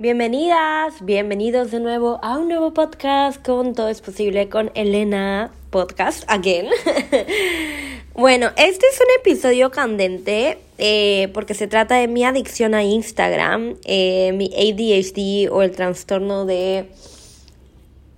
Bienvenidas, bienvenidos de nuevo a un nuevo podcast con Todo es Posible con Elena Podcast, again. bueno, este es un episodio candente eh, porque se trata de mi adicción a Instagram, eh, mi ADHD o el trastorno de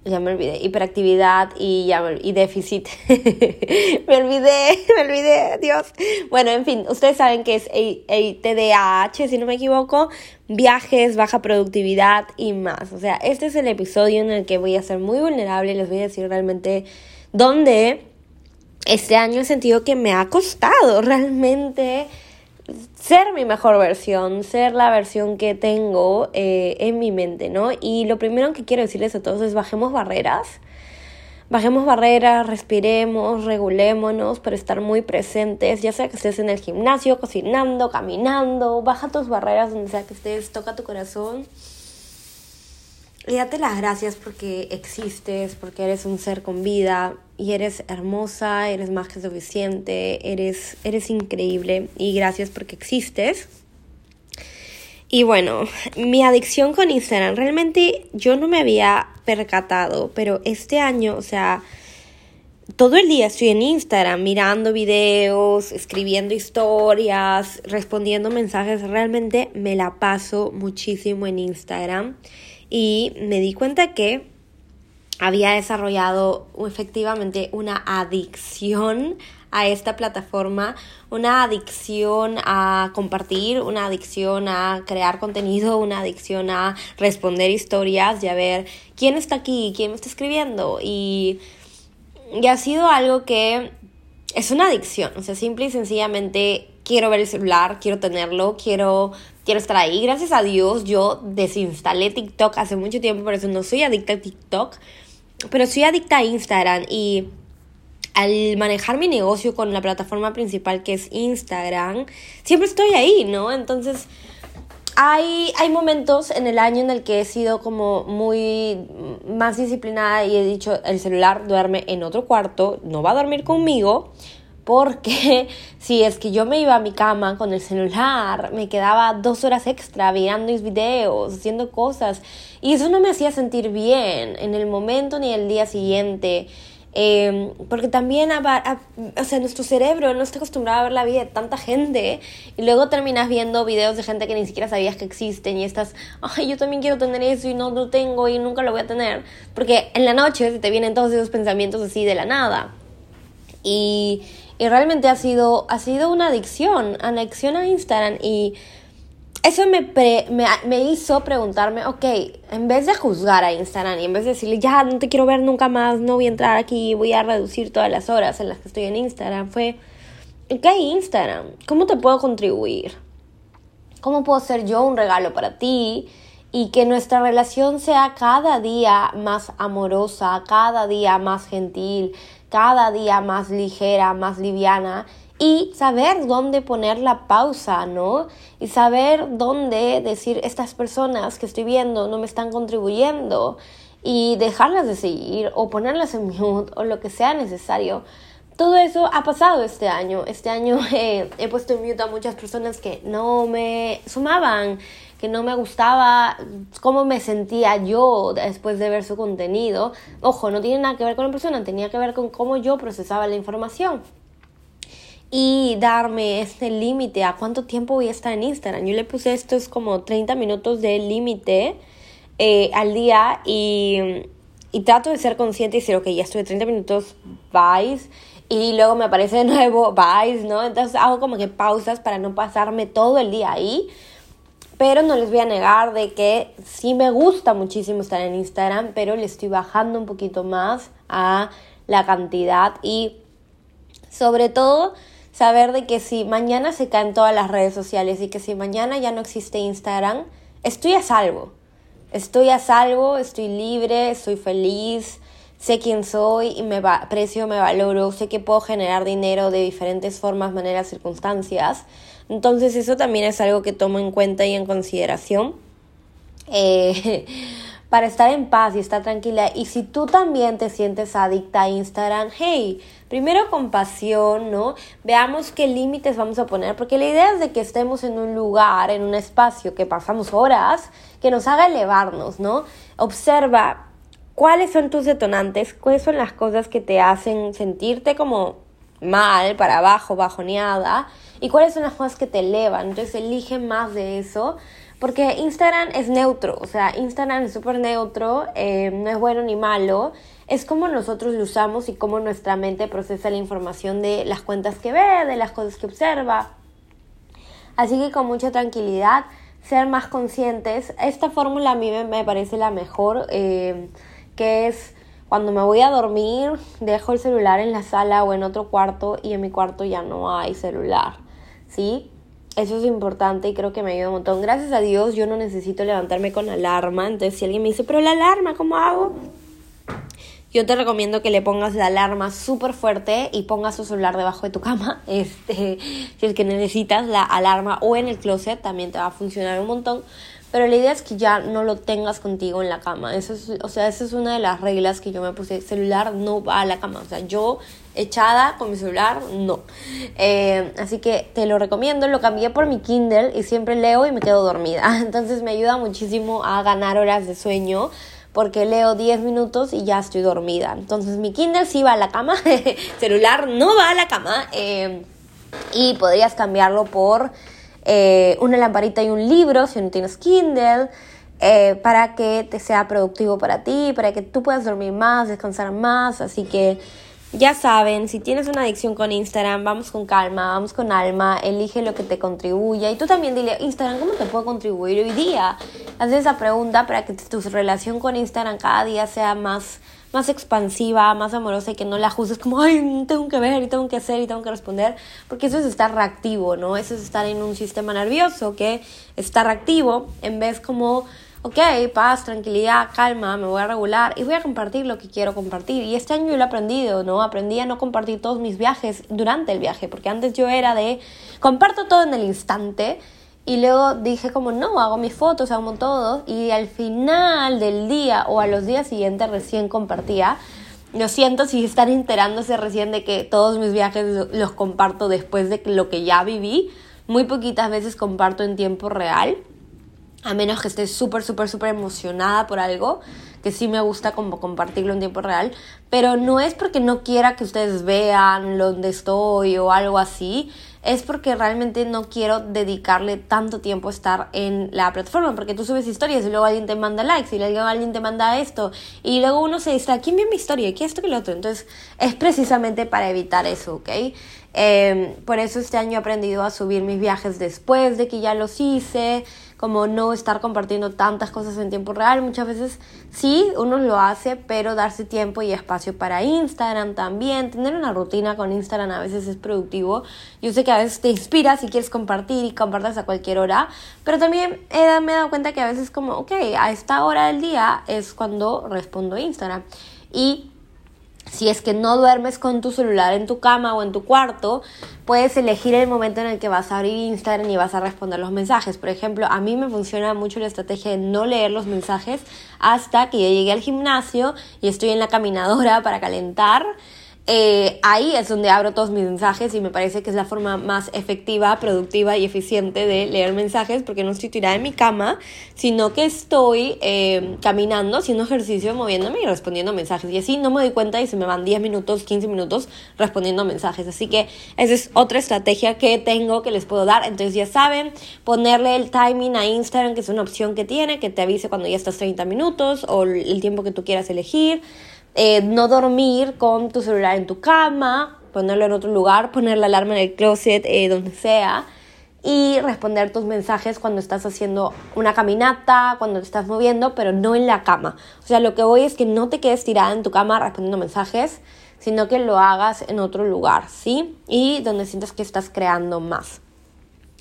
ya me olvidé, hiperactividad y, ya y déficit. me olvidé, me olvidé, Dios. Bueno, en fin, ustedes saben que es TDAH, si no me equivoco, viajes, baja productividad y más. O sea, este es el episodio en el que voy a ser muy vulnerable y les voy a decir realmente dónde este año he sentido que me ha costado realmente ser mi mejor versión, ser la versión que tengo eh, en mi mente, ¿no? Y lo primero que quiero decirles a todos es bajemos barreras. Bajemos barreras, respiremos, regulémonos para estar muy presentes, ya sea que estés en el gimnasio, cocinando, caminando, baja tus barreras donde sea que estés, toca tu corazón y las gracias porque existes, porque eres un ser con vida y eres hermosa, eres más que suficiente, eres, eres increíble y gracias porque existes. Y bueno, mi adicción con Instagram, realmente yo no me había percatado, pero este año, o sea, todo el día estoy en Instagram mirando videos, escribiendo historias, respondiendo mensajes, realmente me la paso muchísimo en Instagram y me di cuenta que había desarrollado efectivamente una adicción a esta plataforma, una adicción a compartir, una adicción a crear contenido, una adicción a responder historias y a ver quién está aquí, quién me está escribiendo. Y, y ha sido algo que es una adicción, o sea, simple y sencillamente quiero ver el celular, quiero tenerlo, quiero quiero estar ahí. Gracias a Dios yo desinstalé TikTok hace mucho tiempo, por eso no soy adicta a TikTok, pero soy adicta a Instagram y al manejar mi negocio con la plataforma principal que es Instagram, siempre estoy ahí, ¿no? Entonces, hay, hay momentos en el año en el que he sido como muy más disciplinada y he dicho, el celular duerme en otro cuarto, no va a dormir conmigo porque si es que yo me iba a mi cama con el celular, me quedaba dos horas extra mirando mis videos, haciendo cosas, y eso no me hacía sentir bien en el momento ni el día siguiente. Em, porque también, o sea, nuestro cerebro no está acostumbrado a ver la vida de tanta gente y luego terminas viendo videos de gente que ni siquiera sabías que existen y estás, ay, yo también quiero tener eso y no lo tengo y nunca lo voy a tener. Porque en la noche te vienen todos esos pensamientos así de la nada. Y y realmente ha sido, ha sido una adicción, adicción a Instagram. Y eso me, me, me, hizo preguntarme, ok, en vez de juzgar a Instagram y en vez de decirle, ya no te quiero ver nunca más, no voy a entrar aquí, voy a reducir todas las horas en las que estoy en Instagram, fue, ok, Instagram, ¿cómo te puedo contribuir? ¿Cómo puedo ser yo un regalo para ti? Y que nuestra relación sea cada día más amorosa, cada día más gentil, cada día más ligera, más liviana y saber dónde poner la pausa, ¿no? Y saber dónde decir estas personas que estoy viendo no me están contribuyendo y dejarlas de seguir o ponerlas en mute o lo que sea necesario. Todo eso ha pasado este año. Este año he puesto en mute a muchas personas que no me sumaban, que no me gustaba cómo me sentía yo después de ver su contenido. Ojo, no tiene nada que ver con la persona, tenía que ver con cómo yo procesaba la información. Y darme este límite a cuánto tiempo voy a estar en Instagram. Yo le puse esto es como 30 minutos de límite eh, al día y, y trato de ser consciente y decir, ok, ya estuve 30 minutos, vais y luego me aparece de nuevo, vais, ¿no? Entonces hago como que pausas para no pasarme todo el día ahí pero no les voy a negar de que sí me gusta muchísimo estar en Instagram, pero le estoy bajando un poquito más a la cantidad y sobre todo saber de que si mañana se caen todas las redes sociales y que si mañana ya no existe Instagram, estoy a salvo. Estoy a salvo, estoy libre, estoy feliz, sé quién soy y me aprecio, me valoro, sé que puedo generar dinero de diferentes formas, maneras, circunstancias. Entonces eso también es algo que tomo en cuenta y en consideración. Eh, para estar en paz y estar tranquila. Y si tú también te sientes adicta a Instagram, hey, primero compasión, ¿no? Veamos qué límites vamos a poner, porque la idea es de que estemos en un lugar, en un espacio que pasamos horas, que nos haga elevarnos, ¿no? Observa cuáles son tus detonantes, cuáles son las cosas que te hacen sentirte como mal, para abajo, bajoneada, y cuáles son las cosas que te elevan. Entonces elige más de eso porque Instagram es neutro, o sea, Instagram es súper neutro, eh, no es bueno ni malo. Es como nosotros lo usamos y cómo nuestra mente procesa la información de las cuentas que ve, de las cosas que observa. Así que con mucha tranquilidad, ser más conscientes. Esta fórmula a mí me, parece la mejor, eh, que es cuando me voy a dormir, dejo el celular en la sala o en otro cuarto y en mi cuarto ya no hay celular, ¿sí? Eso es importante y creo que me ayuda un montón. Gracias a Dios yo no necesito levantarme con alarma. Entonces si alguien me dice, pero la alarma, ¿cómo hago? Yo te recomiendo que le pongas la alarma súper fuerte y pongas tu celular debajo de tu cama. Este, si es que necesitas la alarma o en el closet, también te va a funcionar un montón. Pero la idea es que ya no lo tengas contigo en la cama. Eso es, o sea, esa es una de las reglas que yo me puse. El celular no va a la cama. O sea, yo echada con mi celular, no. Eh, así que te lo recomiendo. Lo cambié por mi Kindle y siempre leo y me quedo dormida. Entonces me ayuda muchísimo a ganar horas de sueño porque leo 10 minutos y ya estoy dormida. Entonces mi Kindle sí va a la cama, celular no va a la cama eh, y podrías cambiarlo por eh, una lamparita y un libro si no tienes Kindle. Eh, para que te sea productivo para ti, para que tú puedas dormir más, descansar más. Así que ya saben, si tienes una adicción con Instagram, vamos con calma, vamos con alma, elige lo que te contribuya. Y tú también dile, Instagram, ¿cómo te puedo contribuir hoy día? Haz esa pregunta para que tu relación con Instagram cada día sea más más expansiva, más amorosa y que no la juzgues como, ay, tengo que ver y tengo que hacer y tengo que responder, porque eso es estar reactivo, ¿no? Eso es estar en un sistema nervioso que está reactivo en vez como, ok, paz, tranquilidad, calma, me voy a regular y voy a compartir lo que quiero compartir. Y este año yo lo he aprendido, ¿no? Aprendí a no compartir todos mis viajes durante el viaje, porque antes yo era de, comparto todo en el instante y luego dije como, no, hago mis fotos, hago todo. Y al final del día o a los días siguientes recién compartía. Lo siento si están enterándose recién de que todos mis viajes los comparto después de lo que ya viví. Muy poquitas veces comparto en tiempo real. A menos que esté súper, súper, súper emocionada por algo que sí me gusta como compartirlo en tiempo real, pero no es porque no quiera que ustedes vean dónde estoy o algo así, es porque realmente no quiero dedicarle tanto tiempo a estar en la plataforma, porque tú subes historias y luego alguien te manda likes y luego alguien te manda esto y luego uno se dice, ¿quién vio mi historia? ¿Qué esto que lo otro? Entonces es precisamente para evitar eso, ¿ok? Em, por eso este año he aprendido a subir mis viajes después de que ya los hice, como no estar compartiendo tantas cosas en tiempo real. Muchas veces sí, uno lo hace, pero darse tiempo y espacio para Instagram también. Tener una rutina con Instagram a veces es productivo. Yo sé que a veces te inspira si quieres compartir y compartas a cualquier hora, pero también he, me he dado cuenta que a veces como, ok, a esta hora del día es cuando respondo Instagram. Y si es que no duermes con tu celular en tu cama o en tu cuarto, puedes elegir el momento en el que vas a abrir Instagram y vas a responder los mensajes. Por ejemplo, a mí me funciona mucho la estrategia de no leer los mensajes hasta que yo llegue al gimnasio y estoy en la caminadora para calentar eh, ahí es donde abro todos mis mensajes y me parece que es la forma más efectiva, productiva y eficiente de leer mensajes porque no estoy tirada en mi cama, sino que estoy eh, caminando, haciendo ejercicio, moviéndome y respondiendo mensajes. Y así no me doy cuenta y se me van 10 minutos, 15 minutos respondiendo mensajes. Así que esa es otra estrategia que tengo que les puedo dar. Entonces ya saben, ponerle el timing a Instagram, que es una opción que tiene, que te avise cuando ya estás 30 minutos o el tiempo que tú quieras elegir. Eh, no dormir con tu celular en tu cama, ponerlo en otro lugar, poner la alarma en el closet, eh, donde sea, y responder tus mensajes cuando estás haciendo una caminata, cuando te estás moviendo, pero no en la cama. O sea, lo que voy es que no te quedes tirada en tu cama respondiendo mensajes, sino que lo hagas en otro lugar, ¿sí? Y donde sientas que estás creando más.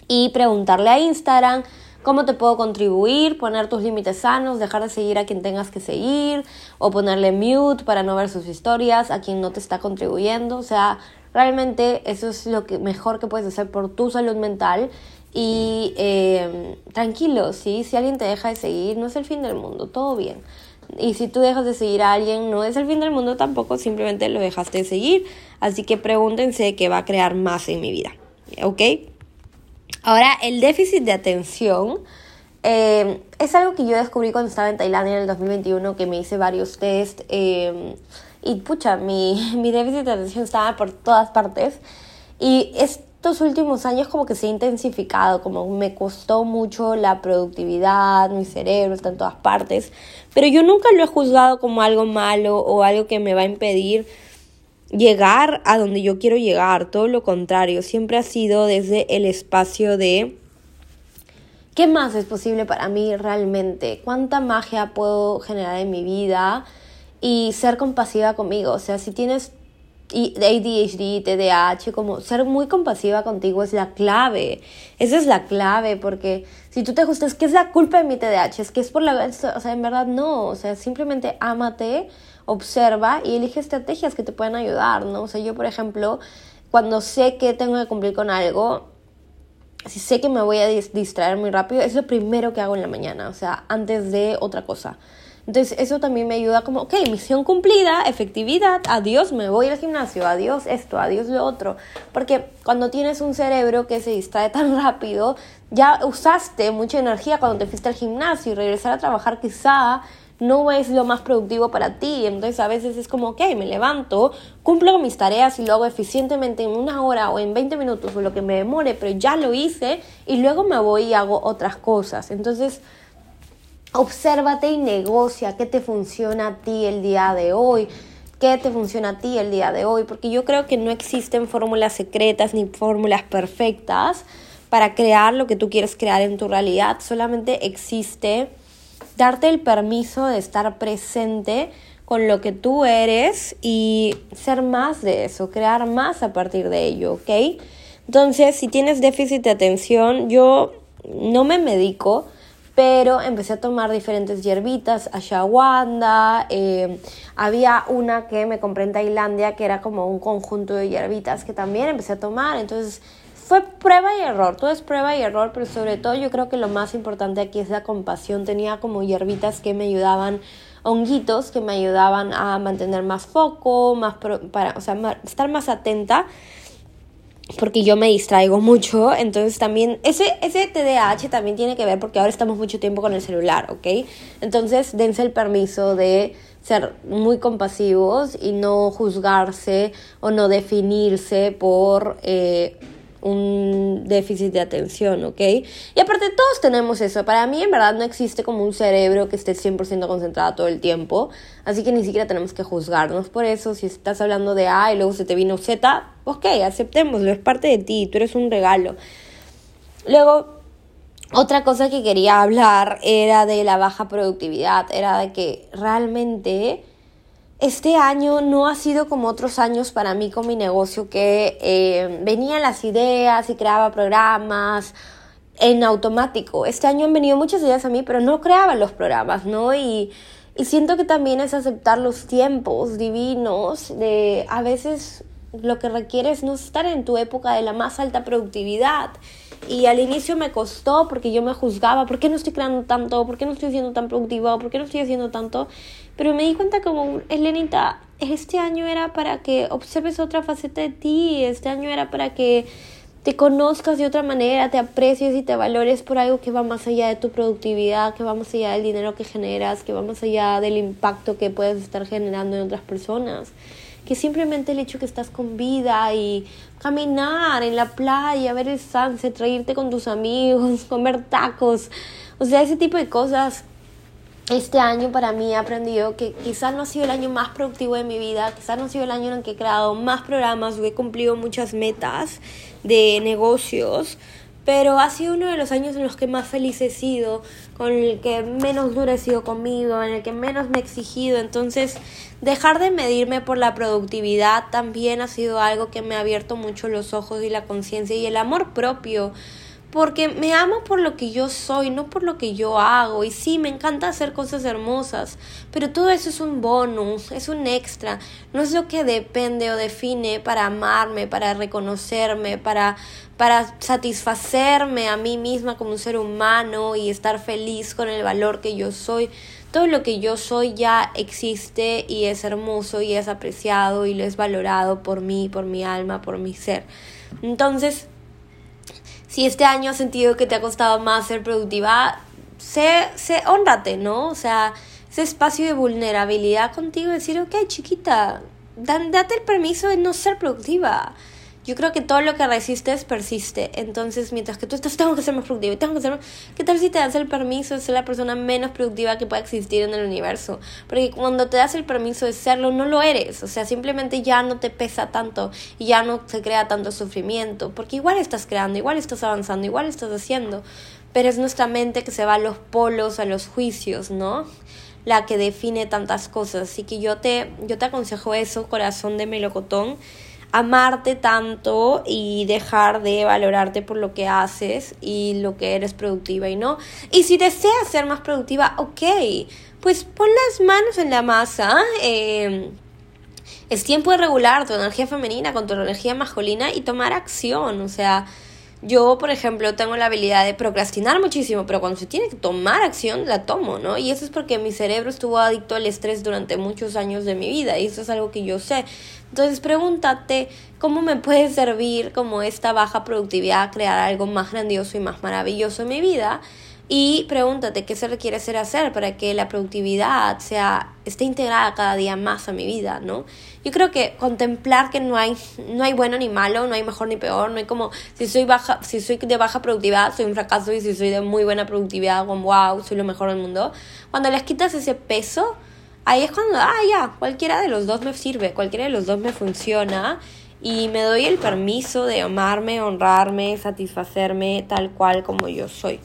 Y preguntarle a Instagram cómo te puedo contribuir, poner tus límites sanos, dejar de seguir a quien tengas que seguir o ponerle mute para no ver sus historias, a quien no te está contribuyendo, o sea, realmente eso es lo que mejor que puedes hacer por tu salud mental Y eh, tranquilo, ¿sí? Si alguien te deja de seguir, no es el fin del mundo, todo bien. Y si tú dejas de seguir a alguien, no es el fin del mundo tampoco, simplemente lo dejaste de seguir. Así que pregúntense qué va a crear más en mi vida. ¿Ok? Ahora, el déficit de atención eh, es algo que yo descubrí cuando estaba en Tailandia en el 2021, que me hice varios test. Eh, y pucha, mi, mi déficit de atención estaba por todas partes. Y estos últimos años como que se ha intensificado, como me costó mucho la productividad, mi cerebro está en todas partes. Pero yo nunca lo he juzgado como algo malo o algo que me va a impedir llegar a donde yo quiero llegar, todo lo contrario, siempre ha sido desde el espacio de ¿qué más es posible para mí realmente? ¿Cuánta magia puedo generar en mi vida? Y ser compasiva conmigo, o sea, si tienes ADHD, TDAH, como ser muy compasiva contigo es la clave. Esa es la clave, porque si tú te ajustas, que es la culpa de mi TDAH? Es que es por la... O sea, en verdad no, o sea, simplemente ámate observa y elige estrategias que te puedan ayudar, ¿no? O sea, yo, por ejemplo, cuando sé que tengo que cumplir con algo, si sé que me voy a distraer muy rápido, es lo primero que hago en la mañana, o sea, antes de otra cosa. Entonces eso también me ayuda como, ok, misión cumplida, efectividad, adiós, me voy al gimnasio, adiós esto, adiós lo otro. Porque cuando tienes un cerebro que se distrae tan rápido, ya usaste mucha energía cuando te fuiste al gimnasio y regresar a trabajar quizá no es lo más productivo para ti. Entonces a veces es como, ok, me levanto, cumplo mis tareas y lo hago eficientemente en una hora o en 20 minutos o lo que me demore, pero ya lo hice y luego me voy y hago otras cosas. Entonces, obsérvate y negocia qué te funciona a ti el día de hoy qué te funciona a ti el día de hoy, porque yo creo que no existen fórmulas secretas ni fórmulas perfectas para crear lo que tú quieres crear en tu realidad, solamente existe darte el permiso de estar presente con lo que tú eres y ser más de eso, crear más a partir de ello, ¿ok? Entonces, si tienes déficit de atención, yo no me medico, pero empecé a tomar diferentes hierbitas, ashwagandha, eh, había una que me compré en Tailandia que era como un conjunto de hierbitas que también empecé a tomar, entonces fue prueba y error, todo es prueba y error, pero sobre todo yo creo que lo más importante aquí es la compasión. Tenía como hierbitas que me ayudaban, honguitos que me ayudaban a mantener más foco, más para, o sea, estar más atenta porque yo me distraigo mucho, entonces también ese, ese TDAH también tiene que ver porque ahora estamos mucho tiempo con el celular, ¿ok? Entonces dense el permiso de ser muy compasivos y no juzgarse o no definirse por eh, un déficit de atención, ¿ok? Y aparte todos tenemos eso. Para mí en verdad no existe como un cerebro que esté 100% concentrado todo el tiempo. Así que ni siquiera tenemos que juzgarnos por eso. Si estás hablando de A y luego se te vino Z, ok, aceptémoslo, es parte de ti, tú eres un regalo. Luego, otra cosa que quería hablar era de la baja productividad, era de que realmente este año no ha sido como otros años para mí con mi negocio, que eh, venían las ideas y creaba programas en automático. Este año han venido muchas ideas a mí, pero no creaba los programas, ¿no? Y, y siento que también es aceptar los tiempos divinos de a veces lo que requiere es no estar en tu época de la más alta productividad. Y al inicio me costó porque yo me juzgaba, ¿por qué no estoy creando tanto? ¿Por qué no estoy siendo tan productiva? ¿Por qué no estoy haciendo tanto? Pero me di cuenta como, Elenita, este año era para que observes otra faceta de ti, este año era para que te conozcas de otra manera, te aprecies y te valores por algo que va más allá de tu productividad, que va más allá del dinero que generas, que va más allá del impacto que puedes estar generando en otras personas que simplemente el hecho que estás con vida y caminar en la playa, ver el sunset, reírte con tus amigos, comer tacos, o sea, ese tipo de cosas. Este año para mí he aprendido que quizás no ha sido el año más productivo de mi vida, quizás no ha sido el año en el que he creado más programas o he cumplido muchas metas de negocios, pero ha sido uno de los años en los que más feliz he sido, con el que menos duro he sido conmigo, en el que menos me he exigido. Entonces, dejar de medirme por la productividad también ha sido algo que me ha abierto mucho los ojos y la conciencia y el amor propio. Porque me amo por lo que yo soy, no por lo que yo hago. Y sí, me encanta hacer cosas hermosas, pero todo eso es un bonus, es un extra. No es lo que depende o define para amarme, para reconocerme, para, para satisfacerme a mí misma como un ser humano y estar feliz con el valor que yo soy. Todo lo que yo soy ya existe y es hermoso y es apreciado y lo es valorado por mí, por mi alma, por mi ser. Entonces, si este año has sentido que te ha costado más ser productiva, sé, sé, honrate, ¿no? O sea, ese espacio de vulnerabilidad contigo, decir, ok, chiquita, date el permiso de no ser productiva yo creo que todo lo que resistes persiste. Entonces, mientras que tú estás, tengo que ser más productiva, tengo que ser más... ¿Qué tal si te das el permiso de ser la persona menos productiva que pueda existir en el universo? Porque cuando te das el permiso de serlo, no lo eres. O sea, simplemente ya no te pesa tanto y ya no se crea tanto sufrimiento. Porque igual estás creando, igual estás avanzando, igual estás haciendo. Pero es nuestra mente que se va a los polos, a los juicios, ¿no? La que define tantas cosas. Así que yo te, yo te aconsejo eso, corazón de melocotón amarte tanto y dejar de valorarte por lo que haces y lo que eres productiva y no. Y si deseas ser más productiva, ok, pues pon las manos en la masa. Em, es tiempo de regular tu energía femenina con tu energía masculina y tomar acción. O sea, yo, por ejemplo, tengo la habilidad de procrastinar muchísimo, pero cuando se tiene que tomar acción, la tomo, ¿no? Y eso es porque mi cerebro estuvo adicto al estrés durante muchos años de mi vida y eso es algo que yo sé. Entonces pregúntate cómo me puede servir como esta baja productividad crear algo más grandioso y más maravilloso en mi vida. Y pregúntate qué se requiere hacer hacer para que la productividad sea, esté integrada cada día más a mi vida, ¿no? Yo creo que contemplar que no hay, no hay bueno ni malo, no hay mejor ni peor, no hay como, si soy baja, si soy de baja productividad, soy un fracaso, y si soy de muy buena productividad, wow, soy lo mejor del mundo. Cuando les quitas ese peso, ahí es cuando, ah, ya, cualquiera de los dos me sirve, cualquiera de los dos me funciona y me doy el permiso de amarme, honrarme, satisfacerme tal cual como yo soy.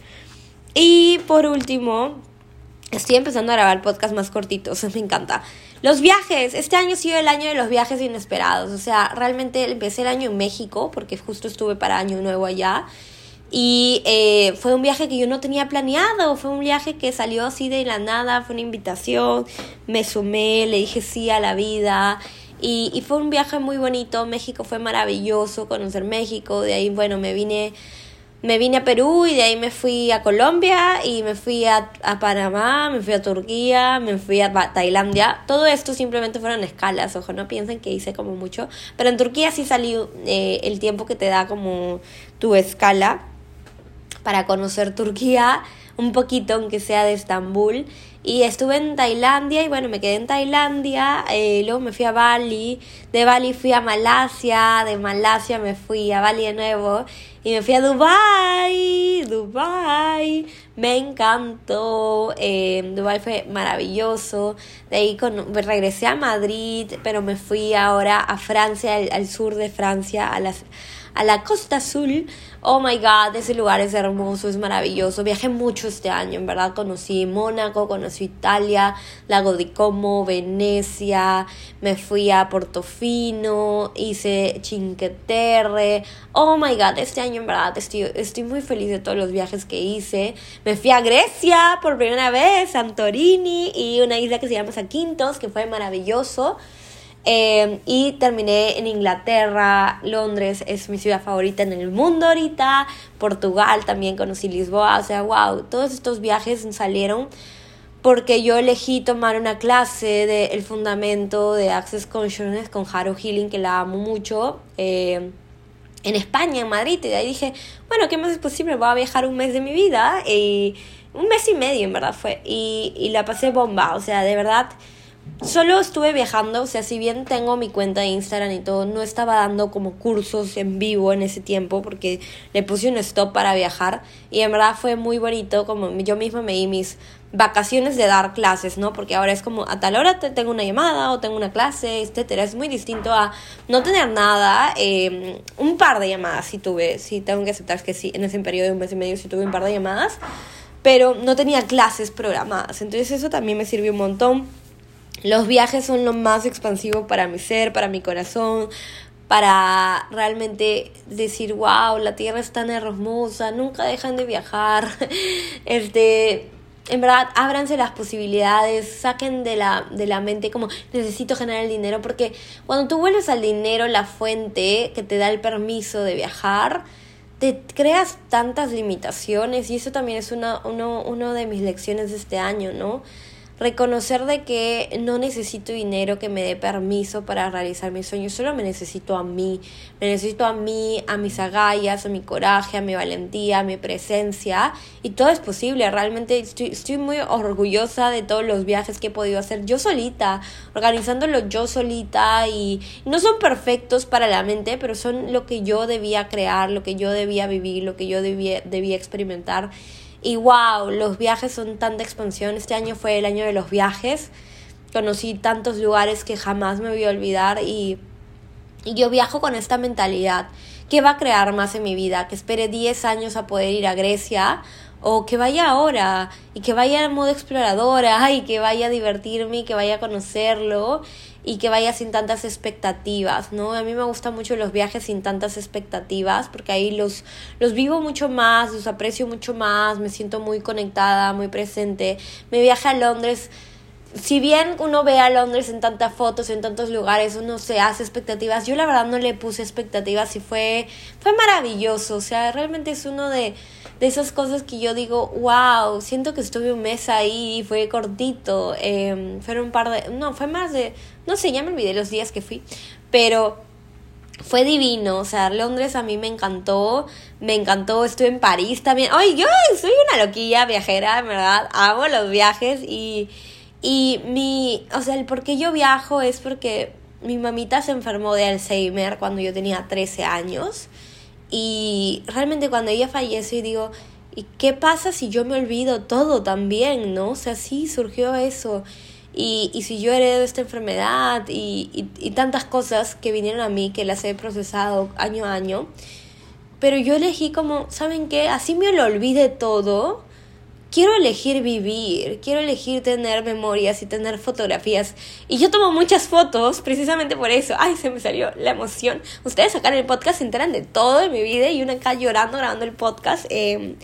Y por último, estoy empezando a grabar podcast más cortitos, me encanta. Los viajes, este año ha sido el año de los viajes inesperados, o sea, realmente empecé el año en México porque justo estuve para Año Nuevo allá y eh, fue un viaje que yo no tenía planeado, fue un viaje que salió así de la nada, fue una invitación, me sumé, le dije sí a la vida y, y fue un viaje muy bonito, México fue maravilloso, conocer México, de ahí bueno, me vine me vine a Perú y de ahí me fui a Colombia y me fui a, a, Panamá, me fui a Turquía, me fui a Tailandia. Todo esto simplemente fueron escalas, ojo, no piensen que hice como mucho. Pero en Turquía sí salió eh, el tiempo que te da como tu escala para conocer Turquía un poquito, aunque sea de Estambul. Y estuve en Tailandia y bueno, me quedé en Tailandia, eh, luego me fui a Bali, de Bali fui a Malasia, de Malasia me fui a Bali de nuevo y me fui a Dubai, Dubai, me encantó, eh, Dubai fue maravilloso, de ahí regresé a Madrid, pero me fui ahora a Francia, al, al sur de Francia, a las a la Costa Azul. Oh my god, ese lugar es hermoso, es maravilloso. Viajé mucho este año, en verdad. Conocí Mónaco, conocí Italia, Lago di Como, Venecia. Me fui a Portofino, hice Cinque Terre. Oh my god, este año en verdad estoy, estoy muy feliz de todos los viajes que hice. Me fui a Grecia por primera vez, Santorini y una isla que se llama Saquintos, que fue maravilloso. Em, y terminé en Inglaterra, Londres es mi ciudad favorita en el mundo ahorita, Portugal también conocí Lisboa, o sea, wow, todos estos viajes salieron porque yo elegí tomar una clase de el fundamento de Access Consciousness con Haro Healing, que la amo mucho, em, en España, en Madrid, y de ahí dije, bueno, ¿qué más es posible? Voy a viajar un mes de mi vida, y un mes y medio en verdad fue, y, y la pasé bomba, o sea, de verdad solo estuve viajando, o sea, si bien tengo mi cuenta de Instagram y todo, no estaba dando como cursos en vivo en ese tiempo porque le puse un stop para viajar y en verdad fue muy bonito, como yo misma me di mis vacaciones de dar clases, ¿no? Porque ahora es como a tal hora te tengo una llamada o tengo una clase, etcétera. Es muy distinto a no tener nada. Em, un par de llamadas sí tuve, sí tengo que aceptar que sí, en ese periodo de un mes y medio sí tuve un par de llamadas, pero no tenía clases programadas. Entonces eso también me sirvió un montón los viajes son lo más expansivo para mi ser, para mi corazón, para realmente decir, wow, la tierra es tan hermosa, nunca dejan de viajar. este, en verdad, ábranse las posibilidades, saquen de la, de la mente como necesito generar el dinero, porque cuando tú vuelves al dinero, la fuente que te da el permiso de viajar, te creas tantas limitaciones y eso también es una, uno, uno de mis lecciones de este año, ¿no? Reconocer de que no necesito dinero que me dé permiso para realizar mis sueños, solo me necesito a mí, me necesito a mí, a mis agallas, a mi coraje, a mi valentía, a mi presencia y todo es posible, realmente estoy, estoy muy orgullosa de todos los viajes que he podido hacer yo solita, organizándolo yo solita y no son perfectos para la mente, pero son lo que yo debía crear, lo que yo debía vivir, lo que yo debía, debía experimentar y wow, los viajes son tanta expansión. Este año fue el año de los viajes. Conocí tantos lugares que jamás me voy a olvidar y, y yo viajo con esta mentalidad. ¿Qué va a crear más en mi vida? Que espere 10 años a poder ir a Grecia o que vaya ahora y que vaya en modo exploradora y que vaya a divertirme y que vaya a conocerlo y que vaya sin tantas expectativas, ¿no? A mí me gustan mucho los viajes sin tantas expectativas porque ahí los, los vivo mucho más, los aprecio mucho más, me siento muy conectada, muy presente. Mi viaje a Londres si bien uno ve a Londres en tantas fotos, en tantos lugares, uno se hace expectativas. Yo la verdad no le puse expectativas y fue, fue maravilloso. O sea, realmente es uno de, de esas cosas que yo digo, wow, siento que estuve un mes ahí fue cortito. Eh, fueron un par de, no, fue más de, no sé, ya me olvidé los días que fui, pero fue divino, o sea, Londres a mí me encantó, me encantó, estuve en París también. Ay, yo soy una loquilla viajera, en verdad, amo los viajes y, y mi, o sea, el por qué yo viajo es porque mi mamita se enfermó de Alzheimer cuando yo tenía 13 años y realmente cuando ella falleció digo, ¿y qué pasa si yo me olvido todo también, no? O sea, sí surgió eso. Y, y si yo heredo esta enfermedad y, y, y tantas cosas que vinieron a mí que las he procesado año a año, pero yo elegí como, ¿saben qué? Así me lo olvide todo quiero elegir vivir, quiero elegir tener memorias y tener fotografías. Y yo tomo muchas fotos precisamente por eso. Ay, se me salió la emoción. Ustedes acá en el podcast se enteran de todo de mi vida y una acá llorando grabando el podcast. Em,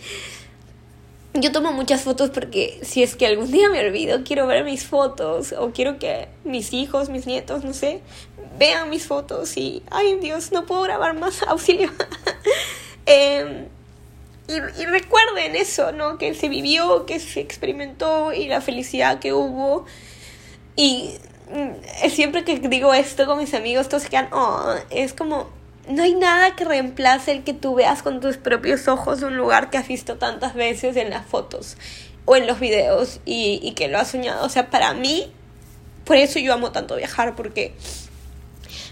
yo tomo muchas fotos porque si es que algún día me olvido, quiero ver mis fotos o quiero que mis hijos, mis nietos, no sé, vean mis fotos y, ay Dios, no puedo grabar más auxilio. eh, y, y, recuerden eso, ¿no? Que se vivió, que se experimentó y la felicidad que hubo. Y mm, siempre que digo esto con mis amigos, todos se quedan, oh, es como, no hay nada que reemplace el que tú veas con tus propios ojos un lugar que has visto tantas veces en las fotos o en los videos y, y que lo has soñado. O sea, para mí, por eso yo amo tanto viajar, porque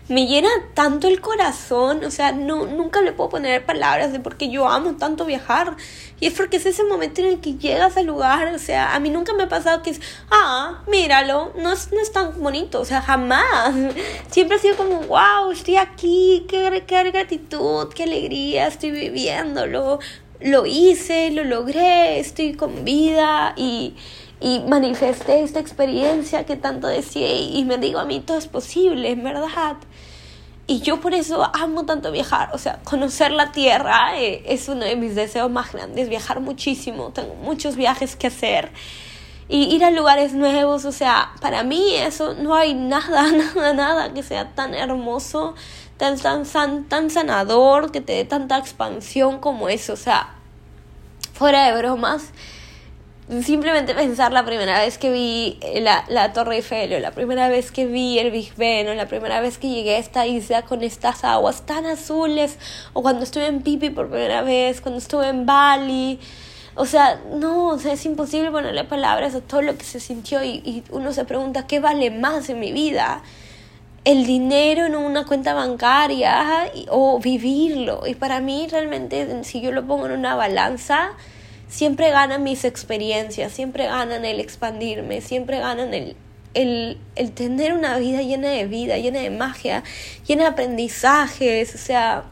me llena tanto el corazón, o sea, no, nunca le puedo poner palabras de por qué yo amo tanto viajar. Y es porque es ese momento en el que llegas al lugar, o sea, a mí nunca me ha pasado que es, ah, míralo, no es, no es tan bonito, o sea, jamás. Siempre ha sido como, wow, estoy aquí, qué, qué gratitud, qué alegría, estoy viviéndolo, lo hice, lo logré, estoy con vida y y manifesté esta experiencia que tanto decía y me digo a mí todo es posible, en verdad. Y yo por eso amo tanto viajar, o sea, conocer la tierra eh, es uno de mis deseos más grandes, viajar muchísimo, tengo muchos viajes que hacer. Y ir a lugares nuevos, o sea, para mí eso no hay nada, nada, nada que sea tan hermoso, tan, tan, tan, tan sanador, que te dé tanta expansión como eso, o sea, fuera de bromas simplemente pensar la primera vez que vi la, la Torre Eiffel, o la primera vez que vi el Big Ben, o la primera vez que llegué a esta isla con estas aguas tan azules, o cuando estuve en Pipi por primera vez, cuando estuve en Bali. O sea, no, o sea, es imposible ponerle palabras a todo lo que se sintió y, y uno se pregunta, ¿qué vale más en mi vida? el dinero en una cuenta bancaria o vivirlo. Y para mí realmente, si yo lo pongo en una balanza, siempre ganan mis experiencias, siempre ganan el expandirme, siempre ganan el, el, el, tener una vida llena de vida, llena de magia, llena de aprendizajes, o sea,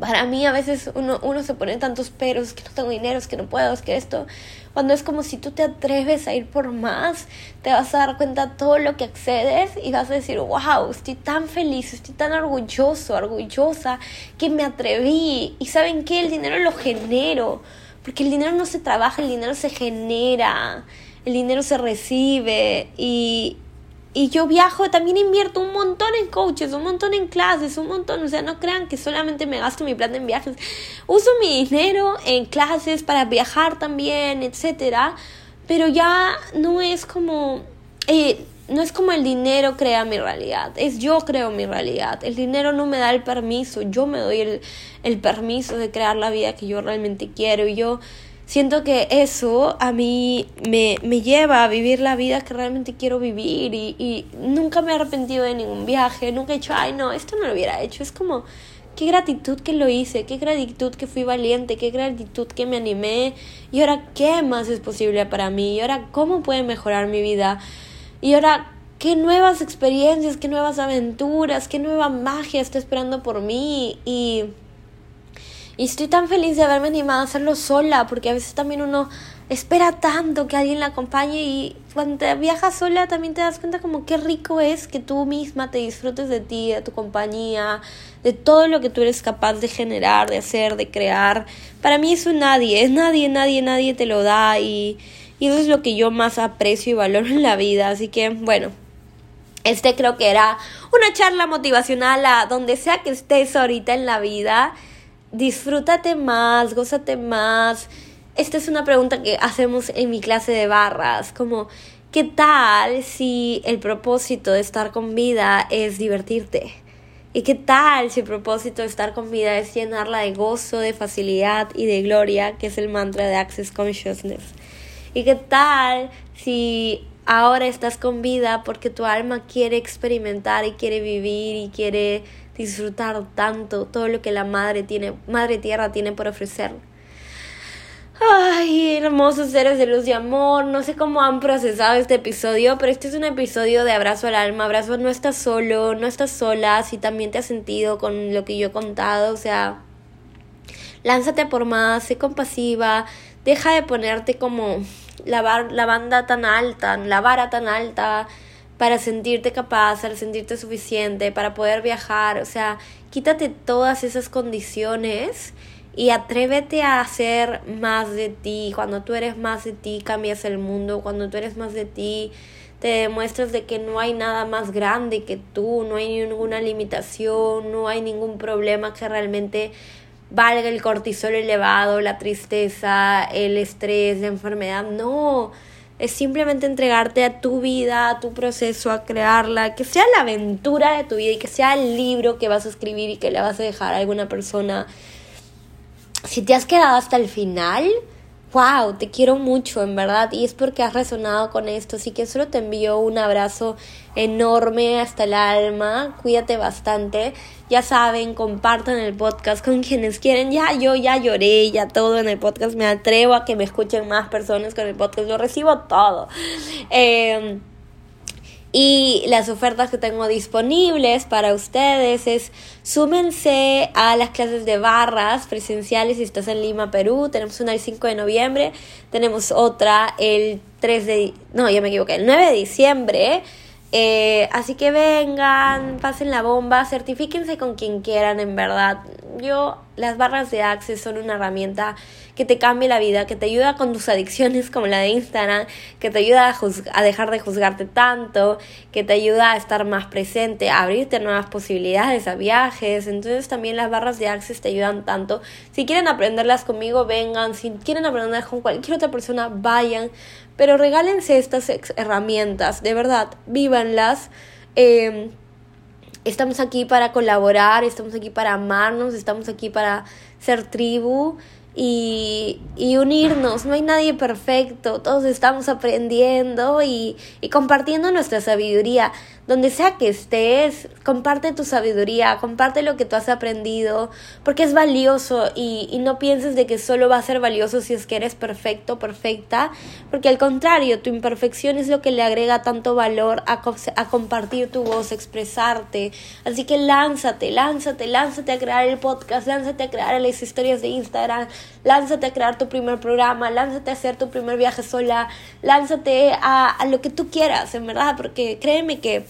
para mí a veces uno, uno se pone tantos peros, que no tengo dinero, es que no puedo, es que esto, cuando es como si tú te atreves a ir por más, te vas a dar cuenta de todo lo que accedes y vas a decir, wow, estoy tan feliz, estoy tan orgulloso, orgullosa, que me atreví. Y saben que el dinero lo genero, porque el dinero no se trabaja, el dinero se genera, el dinero se recibe. Y, y yo viajo, también invierto un montón en coaches, un montón en clases, un montón, o sea, no crean que solamente me gasto mi plan en viajes. Uso mi dinero en clases para viajar también, etcétera, pero ya no es como eh, no es como el dinero crea mi realidad, es yo creo mi realidad. El dinero no me da el permiso, yo me doy el, el permiso de crear la vida que yo realmente quiero. Y yo siento que eso a mí me, me, lleva a vivir la vida que realmente quiero vivir. Y, y, nunca me he arrepentido de ningún viaje, nunca he dicho, ay no, esto no lo hubiera hecho, es como, qué gratitud que lo hice, qué gratitud que fui valiente, qué gratitud que me animé. Y ahora qué más es posible para mí y ahora cómo puede mejorar mi vida y ahora qué nuevas experiencias, qué nuevas aventuras, qué nueva magia está esperando por mí y estoy tan feliz de haberme animado a hacerlo sola, porque a veces también uno espera tanto que alguien la acompañe y cuando viajas sola también te das cuenta como qué rico es que tú misma te disfrutes de ti, de tu compañía, de todo lo que tú eres capaz de generar, de hacer, de crear. Para mí eso nadie, es nadie, nadie, nadie te lo da y, y eso es lo que yo más aprecio y valoro en la vida. Así que bueno, este creo que era una charla motivacional a donde sea que estés ahorita en la vida disfrútate más, gózate más. Esta es una pregunta que hacemos en mi clase de barras, como, ¿qué tal si el propósito de estar con vida es divertirte? ¿Y qué tal si el propósito de estar con vida es llenarla de gozo, de facilidad y de gloria, que es el mantra de Access Consciousness? ¿Y qué tal si ahora estás con vida porque tu alma quiere experimentar y quiere vivir y quiere disfrutar tanto todo lo que la madre tiene, madre tierra tiene por ofrecer. Ay, hermosos seres de luz y amor, no sé cómo han procesado este episodio, pero este es un episodio de abrazo al alma, abrazo, no estás solo, no estás sola, si también te has sentido con lo que yo he contado, o sea, lánzate por más, sé compasiva, deja de ponerte como la, la banda tan alta, la vara tan alta, para sentirte capaz, para sentirte suficiente, para poder viajar. O sea, quítate todas esas condiciones y atrévete a hacer más de ti. Cuando tú eres más de ti, cambias el mundo. Cuando tú eres más de ti, te demuestras de que no hay nada más grande que tú, no hay ninguna limitación, no hay ningún problema que realmente valga el cortisol elevado, la tristeza, el estrés, la enfermedad. No es simplemente entregarte a tu vida, a tu proceso, a crearla, que sea la aventura de tu vida y que sea el libro que vas a escribir y que le vas a dejar a alguna persona. Si te has quedado hasta el final, wow, te quiero mucho, en verdad, y es porque has resonado con esto, así que solo te envío un abrazo enorme hasta el alma, cuídate bastante, ya saben, compartan el podcast con quienes quieren, ya yo ya lloré, ya todo en el podcast, me atrevo a que me escuchen más personas con el podcast, lo recibo todo. Eh, y las ofertas que tengo disponibles para ustedes es súmense a las clases de barras presenciales si estás en Lima, Perú. Tenemos una el 5 de noviembre, tenemos otra el 3 de... No, ya me equivoqué, el 9 de diciembre. Eh, así que vengan, pasen la bomba, certifíquense con quien quieran, en verdad. Yo, las barras de Access son una herramienta que te cambie la vida, que te ayuda con tus adicciones como la de Instagram, que te ayuda a, a dejar de juzgarte tanto, que te ayuda a estar más presente, a abrirte nuevas posibilidades, a viajes. Entonces también las barras de Access te ayudan tanto. Si quieren aprenderlas conmigo, vengan. Si quieren aprenderlas con cualquier otra persona, vayan. Pero regálense estas herramientas, de verdad, vívanlas. Eh, estamos aquí para colaborar, estamos aquí para amarnos, estamos aquí para ser tribu y, y, unirnos. No hay nadie perfecto, todos estamos aprendiendo y, y, compartiendo nuestra sabiduría. Donde sea que estés, comparte tu sabiduría, comparte lo que tú has aprendido, porque es valioso y, y no pienses de que solo va a ser valioso si es que eres perfecto, perfecta, porque al contrario, tu imperfección es lo que le agrega tanto valor a, a compartir tu voz, expresarte. Así que lánzate, lánzate, lánzate a crear el podcast, lánzate a crear las historias de Instagram, lánzate a crear tu primer programa, lánzate a hacer tu primer viaje sola, lánzate a, a lo que tú quieras, en verdad, porque créeme que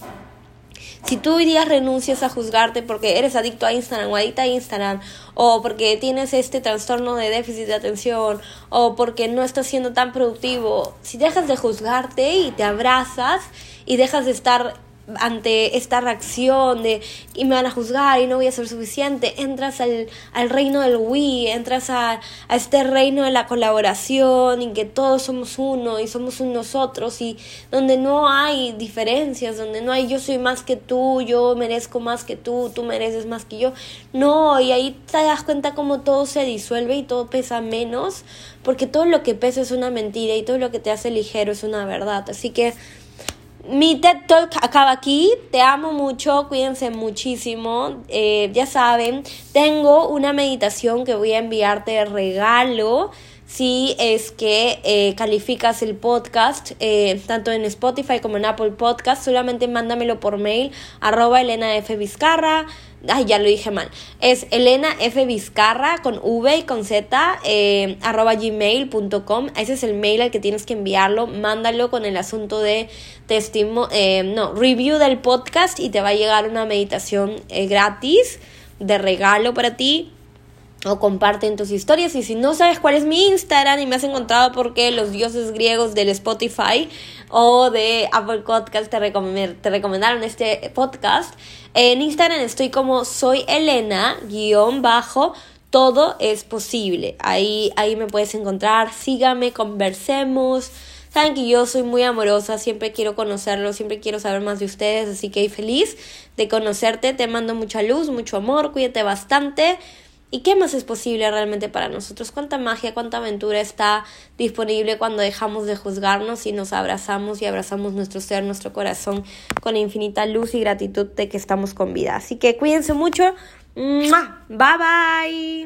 si tú hoy día renuncias a juzgarte porque eres adicto a Instagram o adicta a Instagram, o porque tienes este trastorno de déficit de atención, o porque no estás siendo tan productivo, si dejas de juzgarte y te abrazas y dejas de estar ante esta reacción de y me van a juzgar y no voy a ser suficiente, entras al, al reino del we, entras a, a, este reino de la colaboración y que todos somos uno y somos un nosotros y donde no hay diferencias, donde no hay yo soy más que tú, yo merezco más que tú, tú mereces más que yo. No, y ahí te das cuenta como todo se disuelve y todo pesa menos, porque todo lo que pesa es una mentira y todo lo que te hace ligero es una verdad. Así que mi TED Talk acaba aquí. Te amo mucho, cuídense muchísimo. Eh, ya saben, tengo una meditación que voy a enviarte de regalo si es que eh, calificas el podcast eh, tanto en Spotify como en Apple Podcast solamente mándamelo por mail arroba Elena F. Vizcarra ay ya lo dije mal es Elena F. Vizcarra con V y con Z eh, arroba gmail.com ese es el mail al que tienes que enviarlo mándalo con el asunto de testimo no review del podcast y te va a llegar una meditación gratis de regalo para ti o comparten tus historias. Y si no sabes cuál es mi Instagram y me has encontrado porque los dioses griegos del Spotify o de Apple Podcast te, te recomendaron este podcast, en Instagram estoy como soy Elena, guion bajo, todo es posible. Ahí, ahí me puedes encontrar, sígame, conversemos. Saben que yo soy muy amorosa, siempre quiero conocerlos, siempre quiero saber más de ustedes, así que feliz de conocerte, te mando mucha luz, mucho amor, cuídate bastante. ¿Y qué más es posible realmente para nosotros? ¿Cuánta magia, cuánta aventura está disponible cuando dejamos de juzgarnos y nos abrazamos y abrazamos nuestro ser, nuestro corazón con infinita luz y gratitud de que estamos con vida? Así que cuídense mucho. Bye bye.